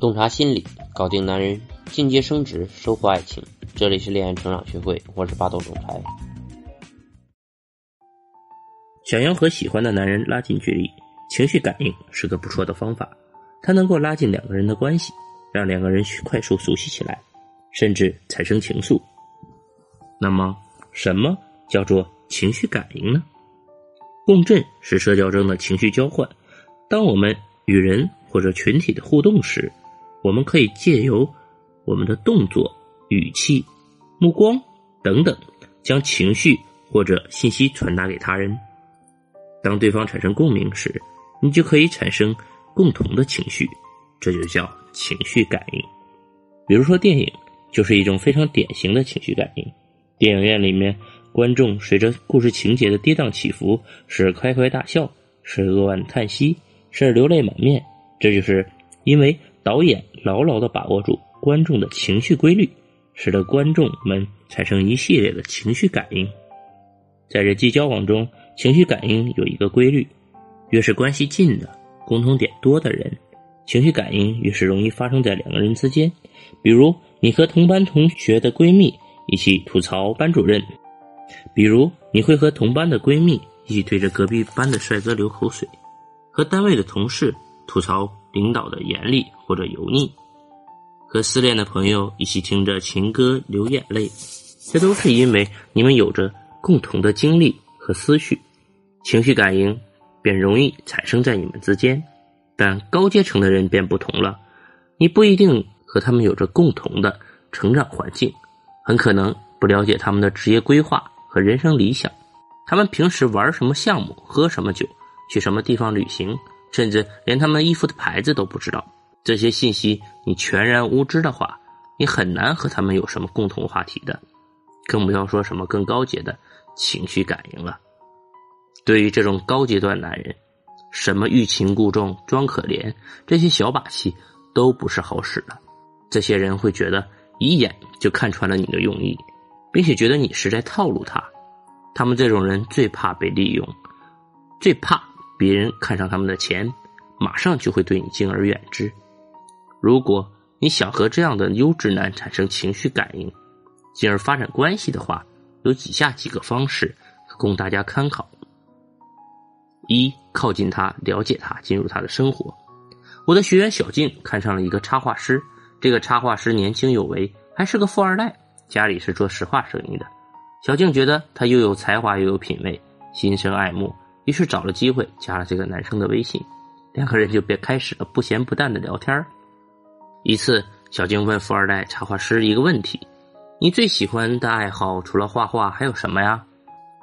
洞察心理，搞定男人，进阶升职，收获爱情。这里是恋爱成长学会，我是霸道总裁。想要和喜欢的男人拉近距离，情绪感应是个不错的方法。它能够拉近两个人的关系，让两个人快速熟悉起来，甚至产生情愫。那么，什么叫做情绪感应呢？共振是社交中的情绪交换。当我们与人或者群体的互动时，我们可以借由我们的动作、语气、目光等等，将情绪或者信息传达给他人。当对方产生共鸣时，你就可以产生共同的情绪，这就叫情绪感应。比如说，电影就是一种非常典型的情绪感应。电影院里面，观众随着故事情节的跌宕起伏，是开怀大笑，是扼腕叹息，是流泪满面。这就是因为导演牢牢的把握住观众的情绪规律，使得观众们产生一系列的情绪感应。在人际交往中，情绪感应有一个规律：越是关系近的、共同点多的人，情绪感应越是容易发生在两个人之间。比如，你和同班同学的闺蜜一起吐槽班主任；比如，你会和同班的闺蜜一起对着隔壁班的帅哥流口水；和单位的同事。吐槽领导的严厉或者油腻，和失恋的朋友一起听着情歌流眼泪，这都是因为你们有着共同的经历和思绪，情绪感应便容易产生在你们之间。但高阶层的人便不同了，你不一定和他们有着共同的成长环境，很可能不了解他们的职业规划和人生理想，他们平时玩什么项目，喝什么酒，去什么地方旅行。甚至连他们衣服的牌子都不知道，这些信息你全然无知的话，你很难和他们有什么共同话题的，更不要说什么更高阶的情绪感应了。对于这种高阶段男人，什么欲擒故纵、装可怜这些小把戏都不是好使的。这些人会觉得一眼就看穿了你的用意，并且觉得你是在套路他。他们这种人最怕被利用，最怕。别人看上他们的钱，马上就会对你敬而远之。如果你想和这样的优质男产生情绪感应，进而发展关系的话，有以下几个方式供大家参考：一、靠近他，了解他，进入他的生活。我的学员小静看上了一个插画师，这个插画师年轻有为，还是个富二代，家里是做石化生意的。小静觉得他又有才华又有品味，心生爱慕。于是找了机会加了这个男生的微信，两个人就便开始了不咸不淡的聊天一次，小静问富二代插画师一个问题：“你最喜欢的爱好除了画画还有什么呀？”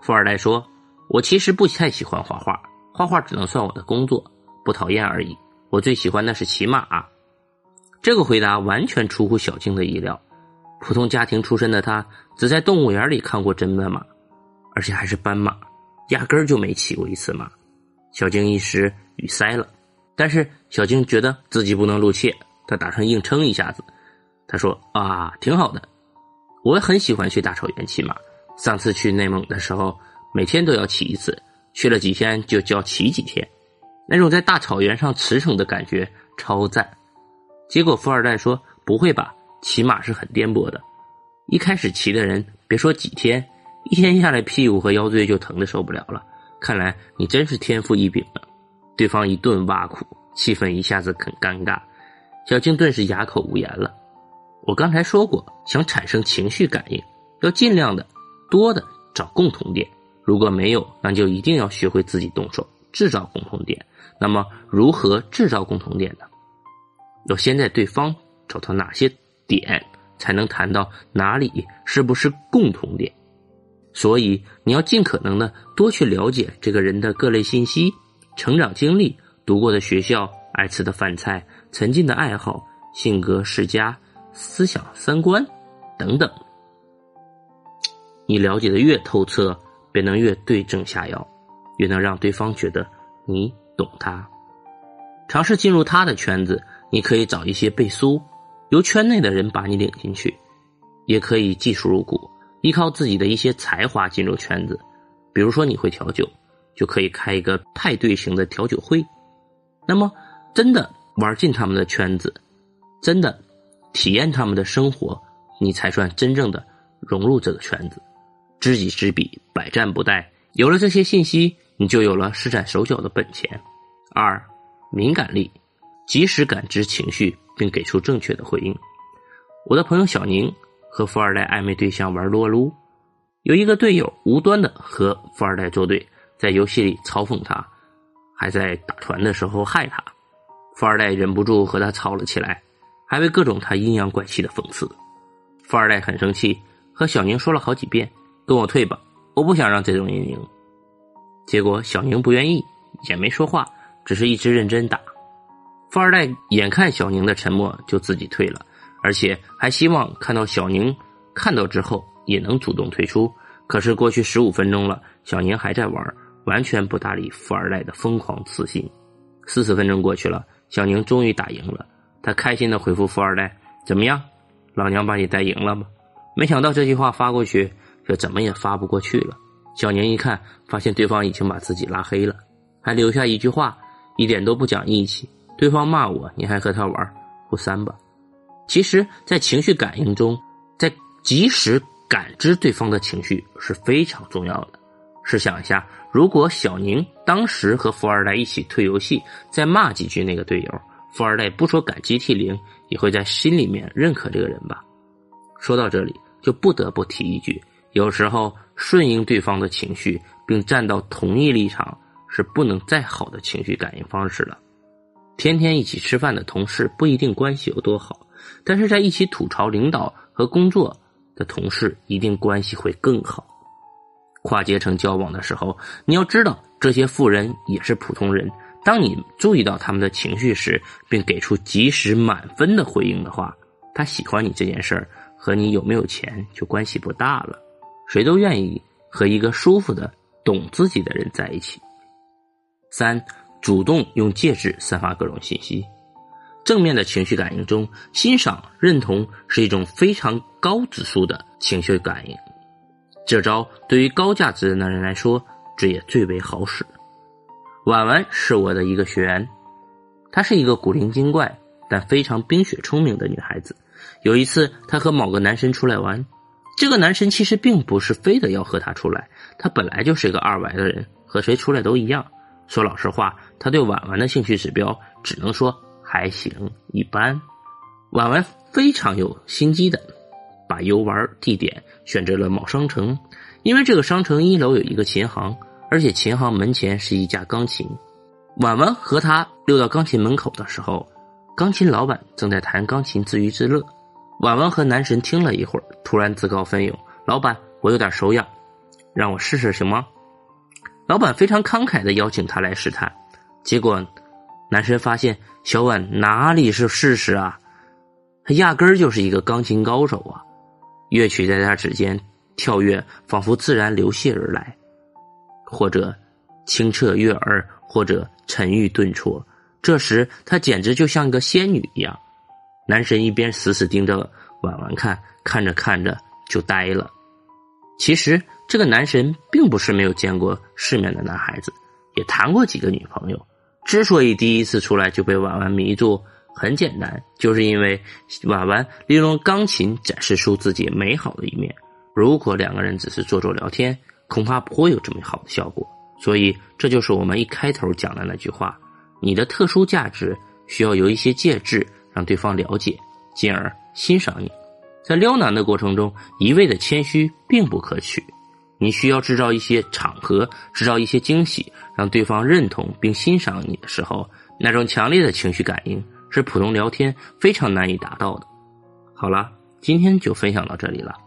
富二代说：“我其实不太喜欢画画，画画只能算我的工作，不讨厌而已。我最喜欢的是骑马。”这个回答完全出乎小静的意料。普通家庭出身的他，只在动物园里看过真的马，而且还是斑马。压根儿就没骑过一次马，小静一时语塞了。但是小静觉得自己不能露怯，她打算硬撑一下子。她说：“啊，挺好的，我很喜欢去大草原骑马。上次去内蒙的时候，每天都要骑一次，去了几天就叫骑几天，那种在大草原上驰骋的感觉超赞。”结果富二代说：“不会吧，骑马是很颠簸的，一开始骑的人别说几天。”一天下来，屁股和腰椎就疼的受不了了。看来你真是天赋异禀了。对方一顿挖苦，气氛一下子很尴尬。小静顿时哑口无言了。我刚才说过，想产生情绪感应，要尽量的多的找共同点。如果没有，那就一定要学会自己动手制造共同点。那么，如何制造共同点呢？要先在对方找到哪些点，才能谈到哪里是不是共同点。所以你要尽可能的多去了解这个人的各类信息、成长经历、读过的学校、爱吃的饭菜、曾经的爱好、性格、世家、思想、三观等等。你了解的越透彻，便能越对症下药，越能让对方觉得你懂他。尝试进入他的圈子，你可以找一些背书，由圈内的人把你领进去，也可以技术入股。依靠自己的一些才华进入圈子，比如说你会调酒，就可以开一个派对型的调酒会。那么，真的玩进他们的圈子，真的体验他们的生活，你才算真正的融入这个圈子。知己知彼，百战不殆。有了这些信息，你就有了施展手脚的本钱。二，敏感力，及时感知情绪并给出正确的回应。我的朋友小宁和富二代暧昧对象玩撸啊撸，有一个队友无端的和富二代作对，在游戏里嘲讽他，还在打团的时候害他。富二代忍不住和他吵了起来，还为各种他阴阳怪气的讽刺。富二代很生气，和小宁说了好几遍：“跟我退吧。”我不想让这种人赢，结果小宁不愿意，也没说话，只是一直认真打。富二代眼看小宁的沉默，就自己退了，而且还希望看到小宁看到之后也能主动退出。可是过去十五分钟了，小宁还在玩，完全不搭理富二代的疯狂刺信。四十分钟过去了，小宁终于打赢了，他开心的回复富二代：“怎么样，老娘把你带赢了吗？”没想到这句话发过去。这怎么也发不过去了。小宁一看，发现对方已经把自己拉黑了，还留下一句话，一点都不讲义气。对方骂我，你还和他玩，互删吧。其实，在情绪感应中，在及时感知对方的情绪是非常重要的。试想一下，如果小宁当时和富二代一起退游戏，再骂几句那个队友，富二代不说感激涕零，也会在心里面认可这个人吧。说到这里，就不得不提一句。有时候顺应对方的情绪，并站到同一立场，是不能再好的情绪感应方式了。天天一起吃饭的同事不一定关系有多好，但是在一起吐槽领导和工作的同事一定关系会更好。跨阶层交往的时候，你要知道这些富人也是普通人。当你注意到他们的情绪时，并给出及时满分的回应的话，他喜欢你这件事儿和你有没有钱就关系不大了。谁都愿意和一个舒服的、懂自己的人在一起。三，主动用介质散发各种信息。正面的情绪感应中，欣赏、认同是一种非常高指数的情绪感应。这招对于高价值的男人来说，这也最为好使。婉婉是我的一个学员，她是一个古灵精怪但非常冰雪聪明的女孩子。有一次，她和某个男生出来玩。这个男神其实并不是非得要和她出来，他本来就是一个二歪的人，和谁出来都一样。说老实话，他对婉婉的兴趣指标只能说还行一般。婉婉非常有心机的，把游玩地点选择了某商城，因为这个商城一楼有一个琴行，而且琴行门前是一架钢琴。婉婉和他溜到钢琴门口的时候，钢琴老板正在弹钢琴自娱自乐。婉婉和男神听了一会儿，突然自告奋勇：“老板，我有点手痒，让我试试行吗？”老板非常慷慨的邀请他来试探。结果，男神发现小婉哪里是事实啊，他压根儿就是一个钢琴高手啊！乐曲在他指尖跳跃，仿佛自然流泻而来，或者清澈悦耳，或者沉郁顿挫。这时，他简直就像个仙女一样。男神一边死死盯着婉婉看，看着看着就呆了。其实这个男神并不是没有见过世面的男孩子，也谈过几个女朋友。之所以第一次出来就被婉婉迷住，很简单，就是因为婉婉利用钢琴展示出自己美好的一面。如果两个人只是坐坐聊天，恐怕不会有这么好的效果。所以这就是我们一开头讲的那句话：你的特殊价值需要有一些介质。让对方了解，进而欣赏你。在撩男的过程中，一味的谦虚并不可取。你需要制造一些场合，制造一些惊喜，让对方认同并欣赏你的时候，那种强烈的情绪感应是普通聊天非常难以达到的。好了，今天就分享到这里了。